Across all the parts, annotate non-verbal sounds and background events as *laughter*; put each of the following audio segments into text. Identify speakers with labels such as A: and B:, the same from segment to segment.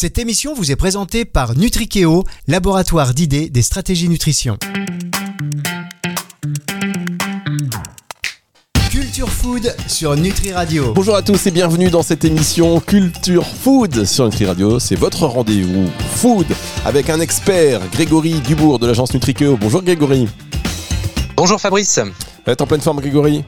A: Cette émission vous est présentée par Nutrikeo, laboratoire d'idées des stratégies nutrition. Culture Food sur Nutri Radio.
B: Bonjour à tous et bienvenue dans cette émission Culture Food sur Nutri Radio. C'est votre rendez-vous food avec un expert, Grégory Dubourg de l'agence Nutrikeo. Bonjour Grégory.
C: Bonjour Fabrice.
B: Vous êtes en pleine forme Grégory?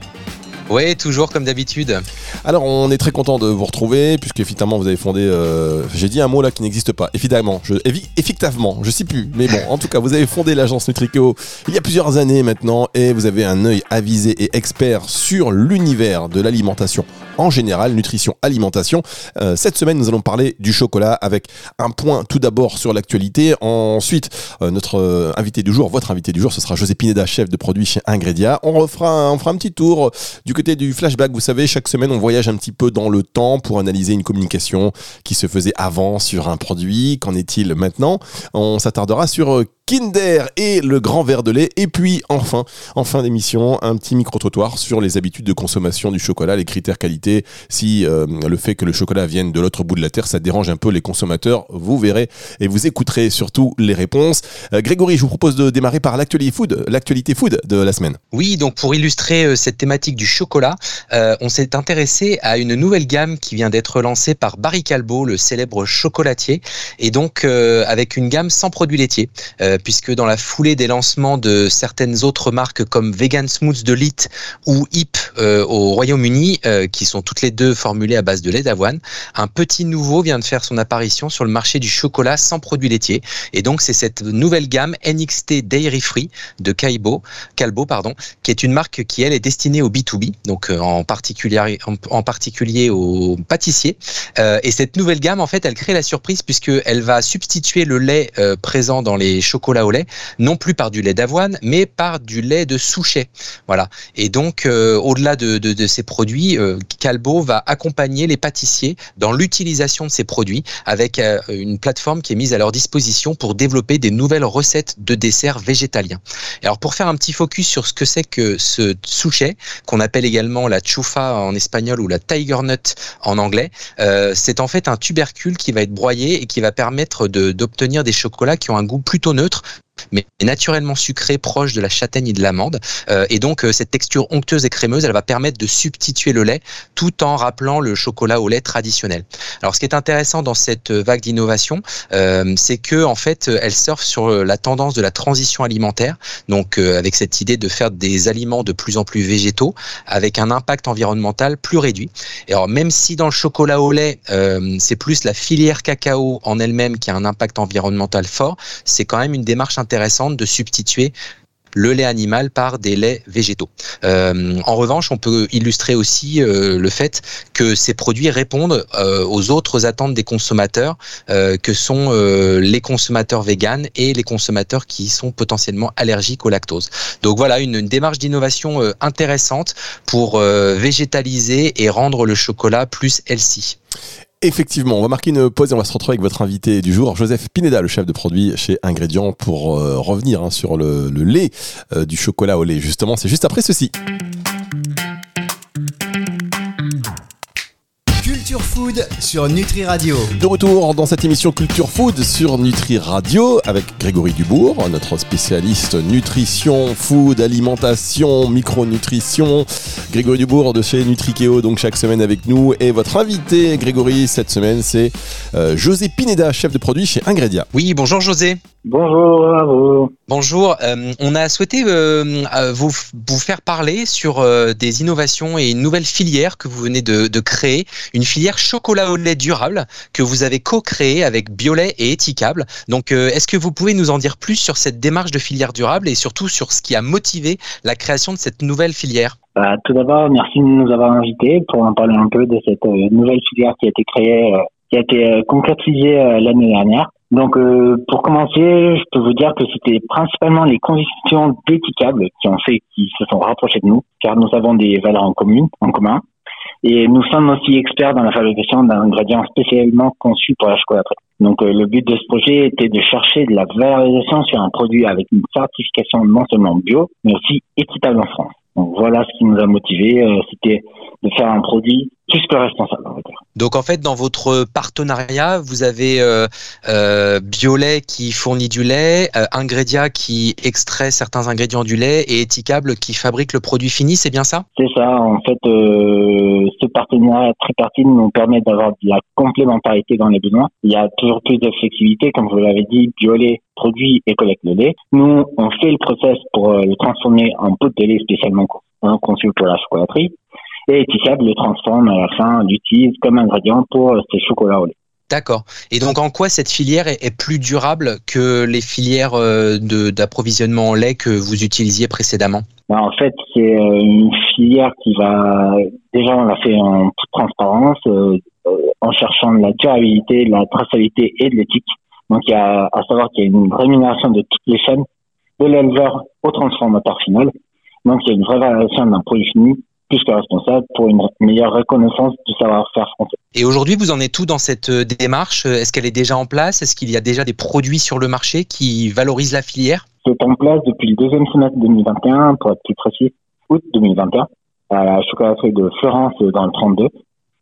C: Oui, toujours comme d'habitude.
B: Alors, on est très content de vous retrouver, puisque effectivement, vous avez fondé. Euh, j'ai dit un mot là qui n'existe pas. Évidemment, je, effectivement, je sais plus. Mais bon, en tout cas, vous avez fondé l'agence Nutriceo il y a plusieurs années maintenant, et vous avez un œil avisé et expert sur l'univers de l'alimentation en général, nutrition, alimentation. Euh, cette semaine, nous allons parler du chocolat avec un point tout d'abord sur l'actualité. Ensuite, euh, notre invité du jour, votre invité du jour, ce sera José Pineda, chef de produit chez Ingredia. On refera, on fera un petit tour du côté du flashback, vous savez, chaque semaine, on voyage un petit peu dans le temps pour analyser une communication qui se faisait avant sur un produit. Qu'en est-il maintenant? On s'attardera sur euh, Kinder et le grand verre de lait. Et puis enfin, en fin d'émission, un petit micro-trottoir sur les habitudes de consommation du chocolat, les critères qualité. Si euh, le fait que le chocolat vienne de l'autre bout de la terre, ça dérange un peu les consommateurs, vous verrez et vous écouterez surtout les réponses. Euh, Grégory, je vous propose de démarrer par l'actualité food, l'actualité food de la semaine.
C: Oui, donc pour illustrer cette thématique du chocolat, euh, on s'est intéressé à une nouvelle gamme qui vient d'être lancée par Barry Calbo, le célèbre chocolatier, et donc euh, avec une gamme sans produits laitiers, euh, puisque dans la foulée des lancements de certaines autres marques comme Vegan Smooth de Lit ou Hip au Royaume-Uni, qui sont toutes les deux formulées à base de lait d'avoine, un petit nouveau vient de faire son apparition sur le marché du chocolat sans produits laitiers, et donc c'est cette nouvelle gamme NXT Dairy Free de Calbo, Calbo pardon, qui est une marque qui elle est destinée au B2B, donc euh, en particulier, en, particulier aux pâtissiers. Euh, et cette nouvelle gamme, en fait, elle crée la surprise puisqu'elle va substituer le lait euh, présent dans les chocolats au lait, non plus par du lait d'avoine, mais par du lait de souchet. Voilà. Et donc, au-delà de, de, ces produits, Calbo va accompagner les pâtissiers dans l'utilisation de ces produits avec une plateforme qui est mise à leur disposition pour développer des nouvelles recettes de desserts végétaliens. alors, pour faire un petit focus sur ce que c'est que ce souchet, qu'on appelle également la chufa en espagnol ou la tiger nut en anglais. Euh, c'est en fait un tubercule qui va être broyé et qui va permettre d'obtenir des chocolats qui ont un goût plutôt neutre, mais naturellement sucré, proche de la châtaigne et de l'amande. Euh, et donc, euh, cette texture onctueuse et crémeuse, elle va permettre de substituer le lait tout en rappelant le chocolat au lait traditionnel. Alors, ce qui est intéressant dans cette vague d'innovation, euh, c'est que en fait, elle surfe sur la tendance de la transition alimentaire. Donc, avec cette idée de faire des aliments de plus en plus végétaux, avec un impact environnemental plus réduit. Et alors, même si dans le chocolat au lait, c'est plus la filière cacao en elle-même qui a un impact environnemental fort, c'est quand même une démarche intéressante de substituer le lait animal par des laits végétaux. Euh, en revanche, on peut illustrer aussi euh, le fait que ces produits répondent euh, aux autres attentes des consommateurs, que sont les consommateurs véganes et les consommateurs qui sont potentiellement allergiques au lactose. Donc voilà, une, une démarche d'innovation intéressante pour végétaliser et rendre le chocolat plus healthy.
B: Effectivement, on va marquer une pause et on va se retrouver avec votre invité du jour, Joseph Pineda, le chef de produit chez Ingrédients, pour euh, revenir hein, sur le, lait euh, du chocolat au lait. Justement, c'est juste après ceci.
A: Food sur Nutri Radio.
B: De retour dans cette émission Culture Food sur Nutri Radio avec Grégory Dubourg, notre spécialiste nutrition, food, alimentation, micronutrition. Grégory Dubourg de chez Nutrikeo, donc chaque semaine avec nous. Et votre invité, Grégory, cette semaine, c'est euh, José Pineda, chef de produit chez Ingredia.
C: Oui, bonjour José.
D: Bonjour à vous.
C: Bonjour, euh, on a souhaité euh, vous, vous faire parler sur des innovations et une nouvelle filière que vous venez de, de créer, une filière chocolat au lait durable que vous avez co-créée avec Biolay et Éthicable. Donc, est-ce que vous pouvez nous en dire plus sur cette démarche de filière durable et surtout sur ce qui a motivé la création de cette nouvelle filière?
D: Bah, tout d'abord, merci de nous avoir invités pour en parler un peu de cette euh, nouvelle filière qui a été créée, euh, qui a été euh, concrétisée l'année dernière. Donc, pour commencer, je peux vous dire que c'était principalement les convictions d'éthicables qui ont fait qu'ils se sont rapprochés de nous, car nous avons des valeurs en commun, en commun. Et nous sommes aussi experts dans la fabrication d'ingrédients spécialement conçus pour la chocolaterie. Donc, le but de ce projet était de chercher de la valorisation sur un produit avec une certification non seulement bio, mais aussi équitable en France. Donc voilà ce qui nous a motivé, euh, c'était de faire un produit plus que responsable, on va dire.
C: Donc en fait, dans votre partenariat, vous avez euh, euh, Biolait qui fournit du lait, euh, Ingrédia qui extrait certains ingrédients du lait et Etikable qui fabrique le produit fini, c'est bien ça?
D: C'est ça. En fait, euh, ce partenariat tripartite nous permet d'avoir de la complémentarité dans les besoins. Il y a toujours plus de flexibilité, comme vous l'avez dit. Biolait produit et collecte le lait. Nous, on fait le process pour euh, le transformer en poudre de lait spécialement conçu pour la chocolaterie et Etikable le transforme à la fin, l'utilise comme ingrédient pour ses chocolats au lait.
C: D'accord. Et donc, en quoi cette filière est, plus durable que les filières euh, d'approvisionnement en lait que vous utilisiez précédemment?
D: Ben, en fait, c'est euh, une filière qui va déjà on l'a fait en toute transparence, euh, euh, en cherchant de la durabilité, de la traçabilité et de l'éthique. Donc, il y a à savoir qu'il y a une rémunération de toutes les chaînes, de l'éleveur au transformateur final. Donc, il y a une vraie variation d'un produit fini plus que responsable pour une meilleure reconnaissance du savoir-faire français.
C: Et aujourd'hui, vous en êtes tout dans cette euh, démarche? Est-ce qu'elle est déjà en place? Est-ce qu'il y a déjà des produits sur le marché qui valorisent la filière?
D: C'est en place depuis le deuxième semestre 2021, pour être plus précis, août 2021, à la chocolaterie de Florence euh, dans le 32.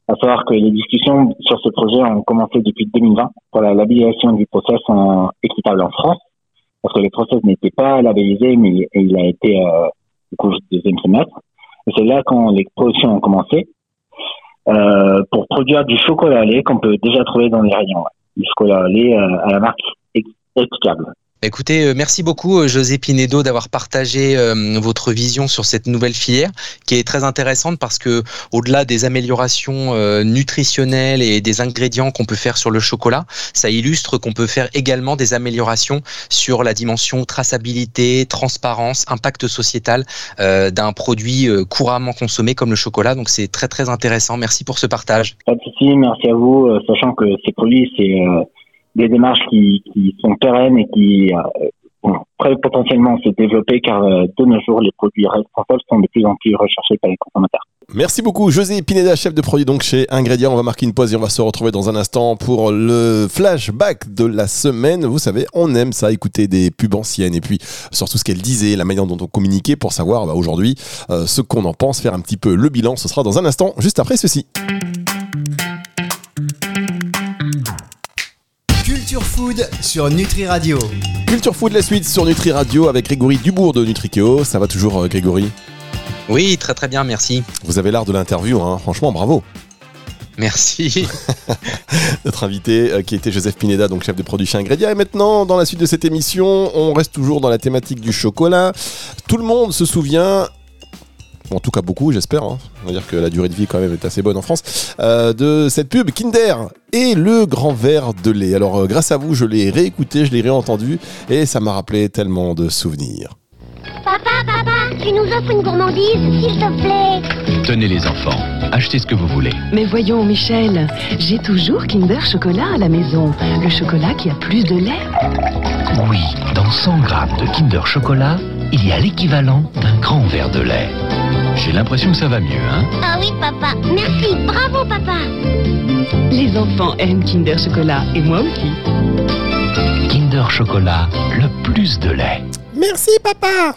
D: À savoir que les discussions sur ce projet ont commencé depuis 2020 pour la labellisation du process en équitable en France, parce que le process n'était pas labellisé, mais il- il a été euh, au cours du deuxième semestre. C'est là quand les productions ont commencé euh, pour produire du chocolat au lait qu'on peut déjà trouver dans les rayons. Du chocolat au lait euh, à la marque équitable.
C: Écoutez, euh, merci beaucoup euh, José Pinedo d'avoir partagé euh, votre vision sur cette nouvelle filière qui est très intéressante parce que au-delà des améliorations euh, nutritionnelles et des ingrédients qu'on peut faire sur le chocolat, ça illustre qu'on peut faire également des améliorations sur la dimension traçabilité, transparence, impact sociétal euh, d'un produit euh, couramment consommé comme le chocolat. Donc c'est très très intéressant. Merci pour ce partage.
D: Pas de souci, merci à vous, sachant que ces produits, c'est des démarches qui, sont pérennes et qui euh, vont potentiellement se développer car euh, de nos jours, les produits responsables sont de plus en plus recherchés par les consommateurs.
B: Merci beaucoup, José Pineda, chef de produit donc chez Ingrédients. On va marquer une pause et on va se retrouver dans un instant pour le flashback de la semaine. Vous savez, on aime ça, écouter des pubs anciennes et puis surtout ce qu'elles disaient, la manière dont on communiquait pour savoir bah, aujourd'hui euh, ce qu'on en pense, faire un petit peu le bilan. Ce sera dans un instant, juste après ceci.
A: Culture Food sur Nutri Radio.
B: Culture Food, la suite sur Nutri Radio avec Grégory Dubourg de Nutrikeo. Ça va toujours, euh, Grégory?
C: Oui, très très bien, merci.
B: Vous avez l'art de l'interview, hein. franchement, bravo.
C: Merci. *laughs*
B: notre invité euh, qui était Joseph Pineda, donc chef de produit chez Ingrédia. Et maintenant, dans la suite de cette émission, on reste toujours dans la thématique du chocolat. Tout le monde se souvient. En tout cas beaucoup, j'espère. hein. On va dire que la durée de vie quand même est assez bonne en France. euh, de cette pub Kinder et le grand verre de lait. Alors euh, grâce à vous, je l'ai réécouté, je l'ai réentendu et ça m'a rappelé tellement de souvenirs.
E: Papa, papa, tu nous offres une gourmandise, s'il te plaît
F: Tenez les enfants, achetez ce que vous voulez.
G: Mais voyons, Michel, j'ai toujours Kinder Chocolat à la maison. Le chocolat qui a plus de lait.
F: Oui, dans 100 grammes de Kinder Chocolat, il y a l'équivalent d'un grand verre de lait. J'ai l'impression que ça va mieux, hein
E: Ah oui, papa. Merci, bravo, papa.
G: Les enfants aiment Kinder Chocolat et moi aussi.
F: Kinder Chocolat, le plus de lait.
B: Merci papa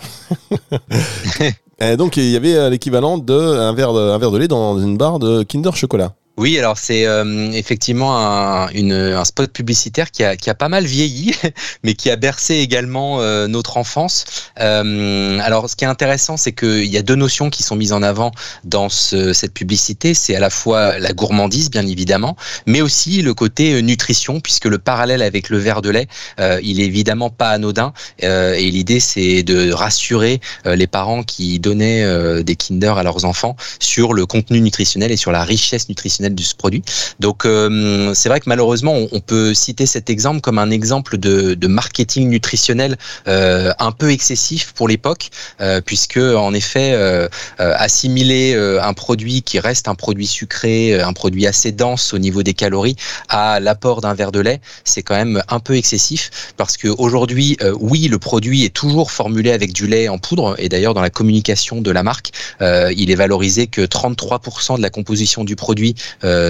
B: *laughs* Et donc il y avait euh, l'équivalent d'un verre, de, un verre de lait dans une barre de Kinder Chocolat.
C: Oui, alors c'est euh, effectivement un, une- un spot publicitaire qui a, qui a pas mal vieilli, *laughs* mais qui a bercé également euh, notre enfance. Euh, alors, ce qui est intéressant, c'est qu'il y a deux notions qui sont mises en avant dans ce- cette publicité. C'est à la fois la gourmandise, bien évidemment, mais aussi le côté euh, nutrition, puisque le parallèle avec le verre de lait, euh, il est évidemment pas anodin. Euh, et l'idée, c'est de rassurer les parents qui donnaient des Kinder à leurs enfants sur le contenu nutritionnel et sur la richesse nutritionnelle de ce produit. Donc euh, c'est vrai que malheureusement on, peut citer cet exemple comme un exemple de, de marketing nutritionnel euh, un peu excessif pour l'époque, euh, puisque en effet euh, euh, assimiler euh, un produit qui reste un produit sucré, un produit assez dense au niveau des calories, à l'apport d'un verre de lait, c'est quand même un peu excessif parce que aujourd'hui, euh, oui, le produit est toujours formulé avec du lait en poudre et d'ailleurs dans la communication de la marque, il est valorisé que 33% de la composition du produit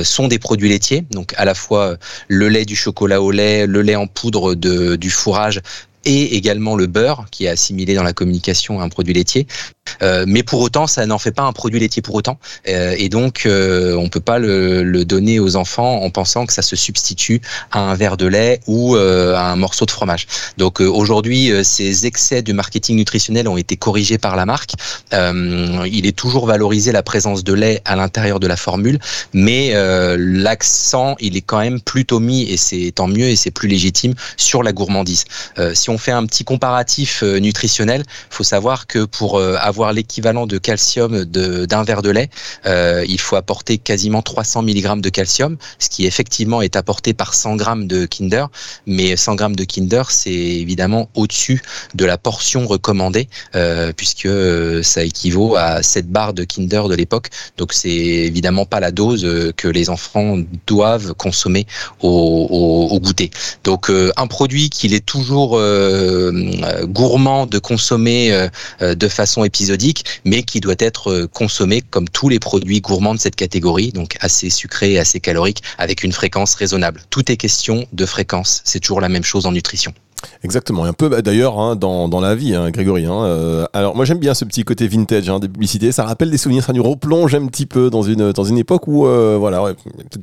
C: sont des produits laitiers, donc à la fois euh, le lait du chocolat au lait, le lait en poudre du fourrage et également le beurre qui est assimilé dans la communication à un produit laitier. Euh, mais pour autant, ça n'en fait pas un produit laitier pour autant. Euh, et donc, euh, on peut pas le, le, donner aux enfants en pensant que ça se substitue à un verre de lait ou euh, à un morceau de fromage. Donc aujourd'hui, ces excès du marketing nutritionnel ont été corrigés par la marque. il est toujours valorisé la présence de lait à l'intérieur de la formule, mais l'accent, il est quand même plutôt mis, et c'est tant mieux et c'est plus légitime, sur la gourmandise. si on fait un petit comparatif nutritionnel, faut savoir que pour avoir avoir l'équivalent de calcium d'un verre de lait, euh, il faut apporter quasiment 300 mg de calcium, ce qui effectivement est apporté par 100 g de Kinder. Mais 100 g de Kinder, c'est évidemment au-dessus de la portion recommandée, euh, puisque euh, ça équivaut à 7 barres de Kinder de l'époque. Donc c'est évidemment pas la dose que les enfants doivent consommer au, goûter. Donc un produit qu'il est toujours gourmand de consommer de façon mais qui doit être euh, consommé comme tous les produits gourmands de cette catégorie, donc assez sucré et assez calorique, avec une fréquence raisonnable. Tout est question de fréquence. C'est toujours la même chose en nutrition.
B: Exactement, un peu bah, d'ailleurs hein, dans, dans, la vie, hein, Grégory. Hein, euh, alors moi j'aime bien ce petit côté vintage des publicités, ça rappelle des souvenirs, ça nous replonge un petit peu dans une, dans une époque où euh, voilà,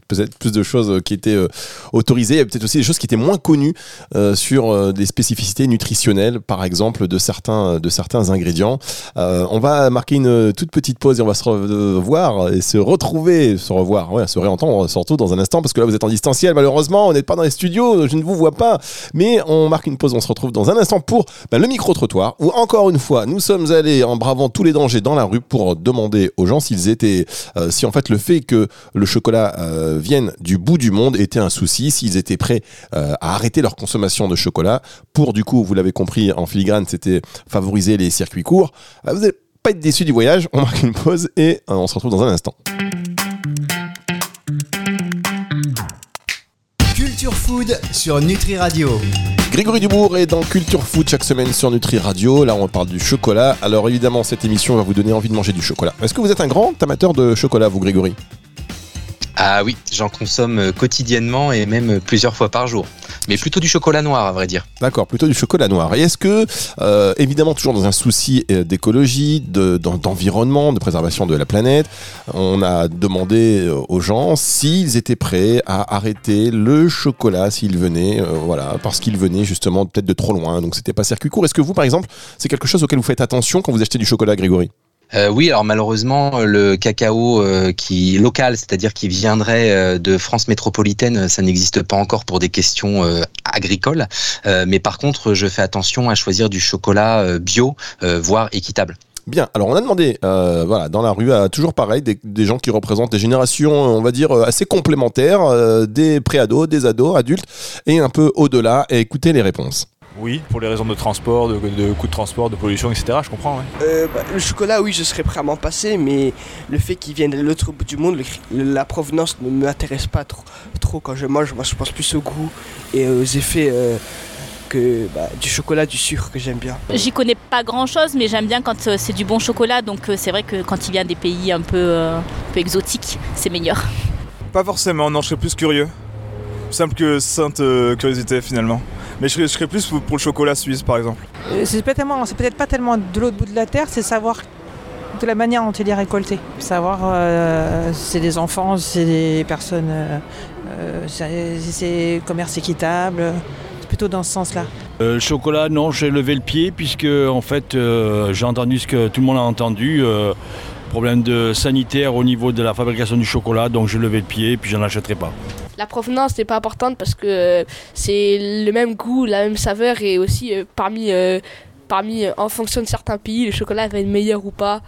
B: peut-être plus de choses qui étaient euh, autorisées, il y a peut-être aussi des choses qui étaient moins connues euh, sur des spécificités nutritionnelles, par exemple de certains, de certains ingrédients. on va marquer une toute petite pause et on va se revoir et se retrouver, se revoir, ouais, se réentendre surtout dans un instant parce que là vous êtes en distanciel malheureusement, on n'est pas dans les studios, je ne vous vois pas, mais on marque une pause, on se retrouve dans un instant pour bah, le micro-trottoir, où encore une fois, nous sommes allés en bravant tous les dangers dans la rue pour demander aux gens s'ils étaient, euh, si en fait le fait que le chocolat euh, vienne du bout du monde était un souci, s'ils étaient prêts euh, à arrêter leur consommation de chocolat, pour du coup, vous l'avez compris, en filigrane, c'était favoriser les circuits courts. Bah, vous n'allez pas être déçus du voyage, on marque une pause et on se retrouve dans un instant.
A: Culture Food sur Nutri Radio.
B: Grégory Dubourg est dans Culture Food chaque semaine sur Nutri Radio. Là, on parle du chocolat. Alors évidemment, cette émission va vous donner envie de manger du chocolat. Est-ce que vous êtes un grand amateur de chocolat, vous, Grégory?
C: Ah oui, j'en consomme euh, quotidiennement et même plusieurs fois par jour. Mais plutôt du chocolat noir, à vrai dire.
B: D'accord, plutôt du chocolat noir. Et est-ce que, euh, évidemment, toujours dans un souci euh, d'écologie, d'environnement, de, préservation de la planète, on a demandé aux gens s'ils étaient prêts à arrêter le chocolat s'ils venaient, voilà, parce qu'ils venaient justement peut-être de trop loin, donc c'était pas circuit court. Est-ce que vous, par exemple, c'est quelque chose auquel vous faites attention quand vous achetez du chocolat, Grégory?
C: Euh, oui, alors malheureusement, le cacao euh, qui local, c'est-à-dire qui viendrait euh, de France métropolitaine, ça n'existe pas encore pour des questions agricoles. mais par contre, je fais attention à choisir du chocolat bio, voire équitable.
B: Bien, alors on a demandé, voilà, dans la rue, toujours pareil, des, des, gens qui représentent des générations, on va dire, assez complémentaires, des préados, des ados, adultes, et un peu au-delà, et écoutez les réponses.
H: Oui, pour les raisons de transport, de, de coûts de transport, de pollution, etc. Je comprends.
I: Euh, bah, le chocolat, oui, je serais prêt à m'en passer, mais le fait qu'il vienne de l'autre bout du monde, la provenance ne m'intéresse pas trop, trop quand je mange. Moi, je pense plus au goût et aux effets. Euh, que bah, du chocolat, du sucre que j'aime bien.
J: J'y connais pas grand chose, mais j'aime bien quand euh, c'est du bon chocolat. Donc c'est vrai que quand il vient des pays un peu, un peu exotiques, c'est meilleur.
H: Pas forcément, non, je serais plus curieux. Simple que sainte curiosité finalement. Mais je serais, plus pour, le chocolat suisse par exemple.
K: Euh, c'est peut-être pas tellement de l'autre bout de la terre, c'est savoir de la manière dont il est récolté. Savoir euh, si c'est des enfants, si c'est des personnes, euh, si c'est commerce équitable. C'est plutôt dans ce sens-là.
L: le chocolat, non, j'ai levé le pied puisque en fait j'ai entendu ce que tout le monde a entendu problème de sanitaire au niveau de la fabrication du chocolat, donc j'ai levé le pied et puis j'en achèterai pas.
M: La provenance n'est pas importante parce que c'est le même goût, la même saveur et aussi euh, euh, euh, en fonction de certains pays, le chocolat va être meilleur ou pas.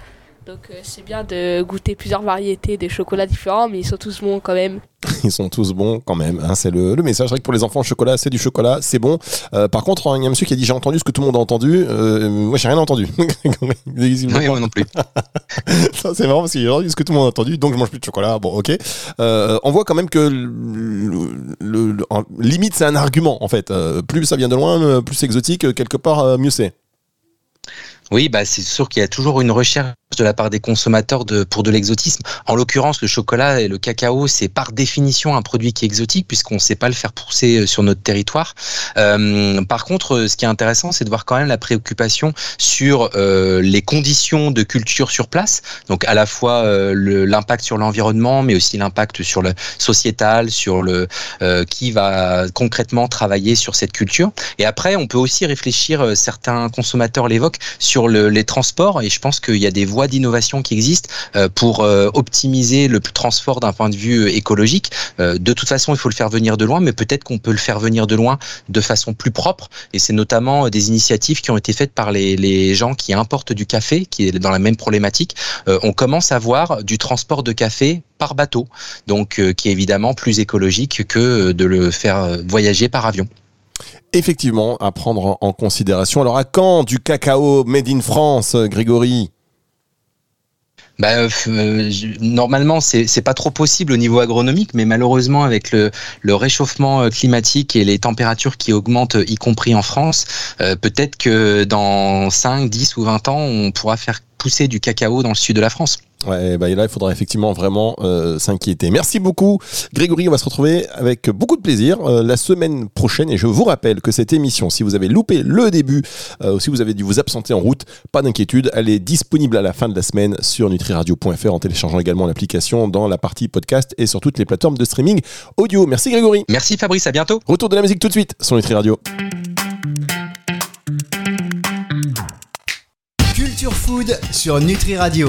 M: Donc euh, c'est bien de goûter plusieurs variétés de chocolats différents, mais ils sont tous bons quand même. *laughs*
B: ils sont tous bons quand même. Hein, c'est le, le, message. C'est vrai que pour les enfants, le chocolat, c'est du chocolat, c'est bon. Euh, par contre, hein, il y a un monsieur qui a dit j'ai entendu ce que tout le monde a entendu. Euh, moi, j'ai rien entendu. *laughs*
C: oui, moi non plus. *laughs*
B: c'est marrant parce que j'ai entendu ce que tout le monde a entendu, donc je mange plus de chocolat. Bon, ok. Euh, on voit quand même que le, le, limite, c'est un argument en fait. plus ça vient de loin, plus c'est exotique, quelque part, mieux c'est.
C: Oui, bah c'est sûr qu'il y a toujours une recherche de la part des consommateurs pour de l'exotisme. En l'occurrence, le chocolat et le cacao, c'est par définition un produit qui est exotique puisqu'on ne sait pas le faire pousser euh, sur notre territoire. Euh, par contre, euh, ce qui est intéressant, c'est de voir quand même la préoccupation sur les conditions de culture sur place. Donc à la fois l'impact sur l'environnement, mais aussi l'impact sur le sociétal, sur le qui va concrètement travailler sur cette culture. Et après, on peut aussi réfléchir, certains consommateurs l'évoquent, sur le- les transports. Et je pense qu'il y a des voies d'innovation qui existent euh, pour euh, optimiser le transport d'un point de vue euh, écologique. De toute façon, il faut le faire venir de loin, mais peut-être qu'on peut le faire venir de loin de façon plus propre. Et c'est notamment des initiatives qui ont été faites par les, les gens qui importent du café, qui est dans la même problématique. On commence à voir du transport de café par bateau, donc qui est évidemment plus écologique que de le faire voyager par avion.
B: Effectivement, à prendre en- considération. Alors, à quand du cacao made in France, Grégory?
C: Bah, euh, euh, normalement, c'est pas trop possible au niveau agronomique, mais malheureusement, avec le, réchauffement euh, climatique et les températures qui augmentent, euh, y compris en France, peut-être que dans 5, 10 ou 20 ans, on pourra faire pousser du cacao dans le sud de la France.
B: Ouais, bah là, il faudra effectivement vraiment euh, s'inquiéter. Merci beaucoup, Grégory. On va se retrouver avec beaucoup de plaisir euh, la semaine prochaine. Et je vous rappelle que cette émission, si vous avez loupé le début, euh, ou si vous avez dû vous absenter en route, pas d'inquiétude, elle est disponible à la fin de la semaine sur nutriradio.fr en téléchargeant également l'application dans la partie podcast et sur toutes les plateformes de streaming audio. Merci, Grégory.
C: Merci, Fabrice. À bientôt.
B: Retour de la musique tout de suite sur Nutri Radio.
A: Culture Food sur Nutri Radio.